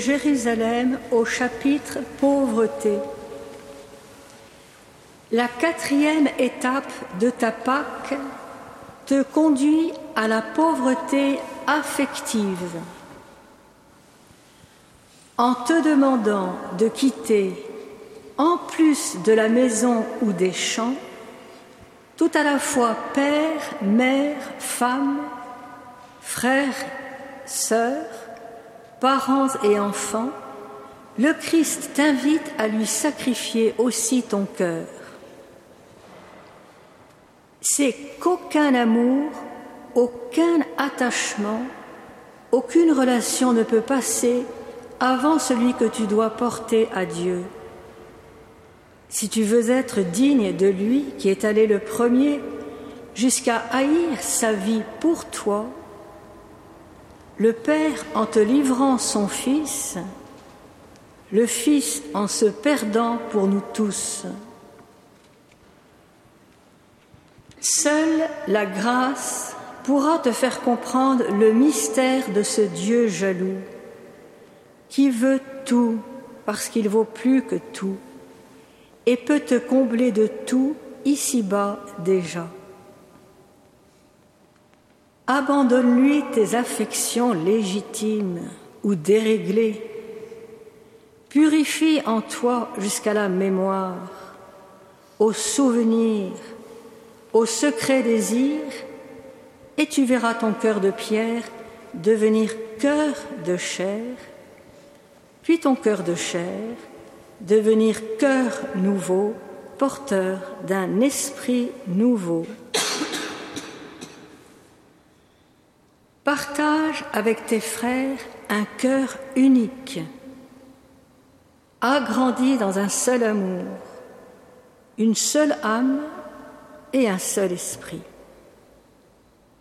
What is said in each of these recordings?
Jérusalem au chapitre Pauvreté. La quatrième étape de ta Pâque te conduit à la pauvreté affective. En te demandant de quitter, en plus de la maison ou des champs, tout à la fois père, mère, femme, frère, sœur, parents et enfants, le Christ t'invite à lui sacrifier aussi ton cœur. C'est qu'aucun amour, aucun attachement, aucune relation ne peut passer avant celui que tu dois porter à Dieu. Si tu veux être digne de lui qui est allé le premier jusqu'à haïr sa vie pour toi, le Père en te livrant son Fils, le Fils en se perdant pour nous tous. Seule la grâce pourra te faire comprendre le mystère de ce Dieu jaloux, qui veut tout parce qu'il vaut plus que tout, et peut te combler de tout ici-bas déjà. Abandonne-lui tes affections légitimes ou déréglées. Purifie en toi jusqu'à la mémoire, au souvenir, au secret désir, et tu verras ton cœur de pierre devenir cœur de chair, puis ton cœur de chair devenir cœur nouveau, porteur d'un esprit nouveau. Partage avec tes frères un cœur unique, agrandi dans un seul amour, une seule âme et un seul esprit.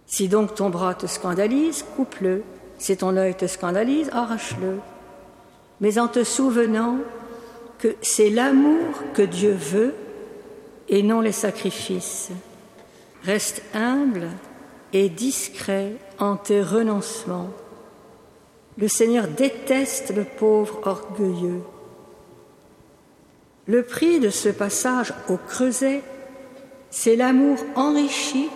Si donc ton bras te scandalise, coupe-le. Si ton œil te scandalise, arrache-le. Mais en te souvenant que c'est l'amour que Dieu veut et non les sacrifices. Reste humble et discret en tes renoncements. Le Seigneur déteste le pauvre orgueilleux. Le prix de ce passage au creuset, c'est l'amour enrichi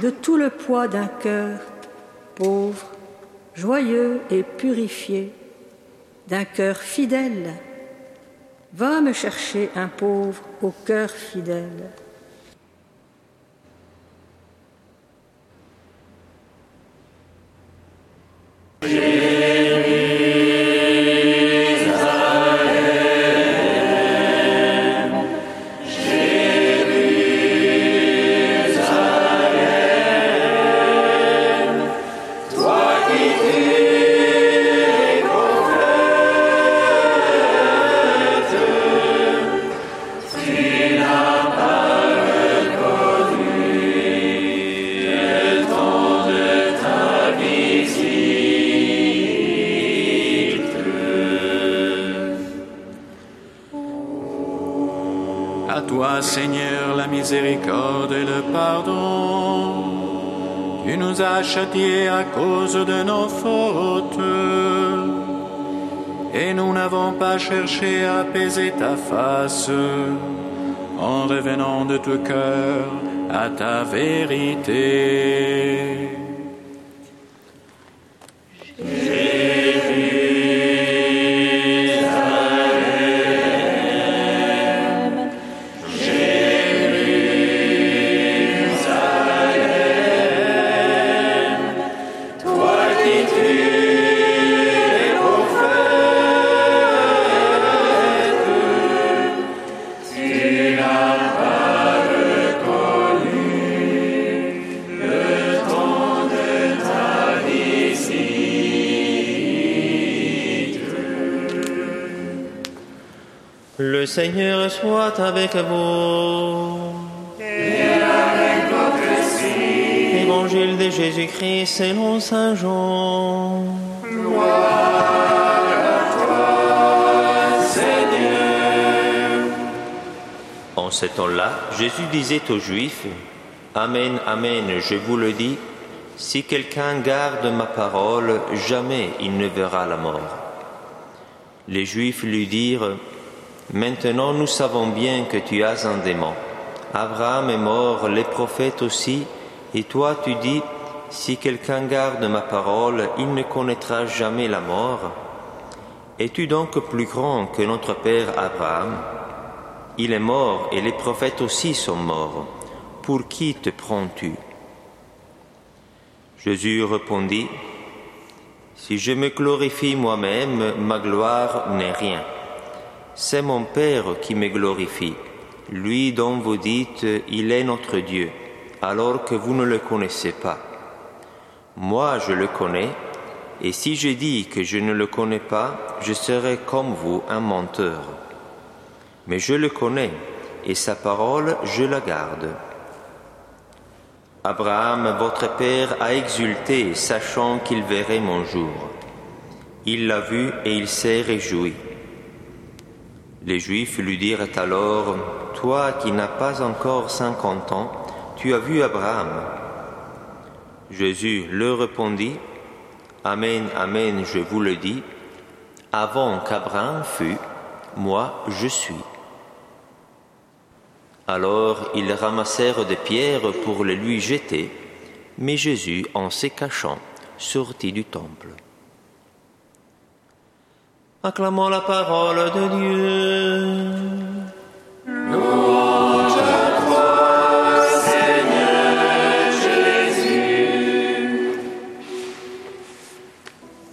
de tout le poids d'un cœur pauvre, joyeux et purifié, d'un cœur fidèle. Va me chercher un pauvre au cœur fidèle. Seigneur, miséricorde et le pardon. Tu nous as châtiés à cause de nos fautes. Et nous n'avons pas cherché à apaiser ta face en revenant de tout cœur à ta vérité. Le Seigneur soit avec vous. Et avec votre. Évangile de Jésus-Christ selon Saint Jean. Gloire à toi, Seigneur. En ce temps-là, Jésus disait aux Juifs, Amen, Amen, je vous le dis, si quelqu'un garde ma parole, jamais il ne verra la mort. Les Juifs lui dirent, Maintenant nous savons bien que tu as un démon. Abraham est mort, les prophètes aussi, et toi tu dis, Si quelqu'un garde ma parole, il ne connaîtra jamais la mort. Es-tu donc plus grand que notre père Abraham? Il est mort et les prophètes aussi sont morts. Pour qui te prends-tu? Jésus répondit, Si je me glorifie moi-même, ma gloire n'est rien. C'est mon Père qui me glorifie, lui dont vous dites, Il est notre Dieu, alors que vous ne le connaissez pas. Moi, je le connais, et si je dis que je ne le connais pas, je serai comme vous un menteur. Mais je le connais, et sa parole, je la garde. Abraham, votre père, a exulté, sachant qu'il verrait mon jour. Il l'a vu et il s'est réjoui. Les Juifs lui dirent alors, Toi qui n'as pas encore cinquante ans, tu as vu Abraham. Jésus leur répondit, Amen, Amen, je vous le dis, avant qu'Abraham fût, moi je suis. Alors ils ramassèrent des pierres pour les lui jeter, mais Jésus, en se cachant, sortit du temple. Acclamons la parole de Dieu. Louange à toi, Seigneur Jésus.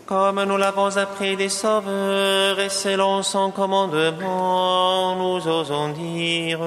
Comme nous l'avons appris des sauveurs et selon son commandement, nous osons dire.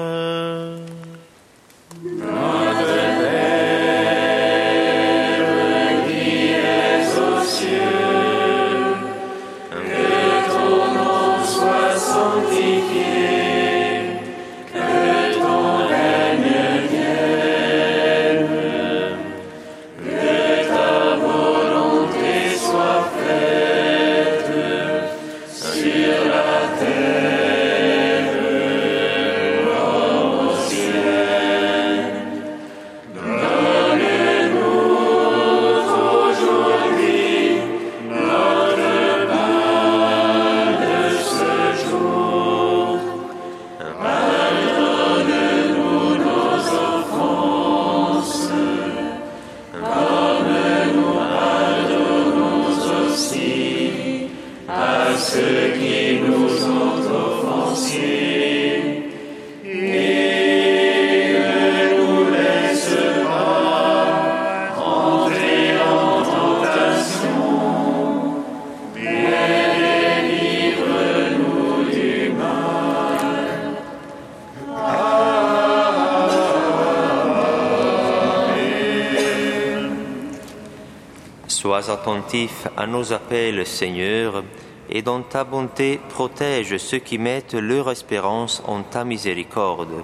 Attentif à nos appels, Seigneur, et dans ta bonté protège ceux qui mettent leur espérance en ta miséricorde,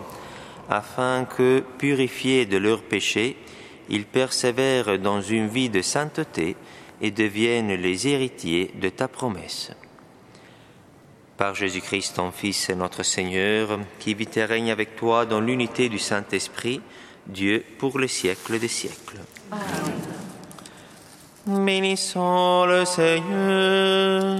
afin que, purifiés de leurs péchés, ils persévèrent dans une vie de sainteté et deviennent les héritiers de ta promesse. Par Jésus-Christ, ton Fils et notre Seigneur, qui vit et règne avec toi dans l'unité du Saint-Esprit, Dieu pour les siècles des siècles. Bénissons le Seigneur.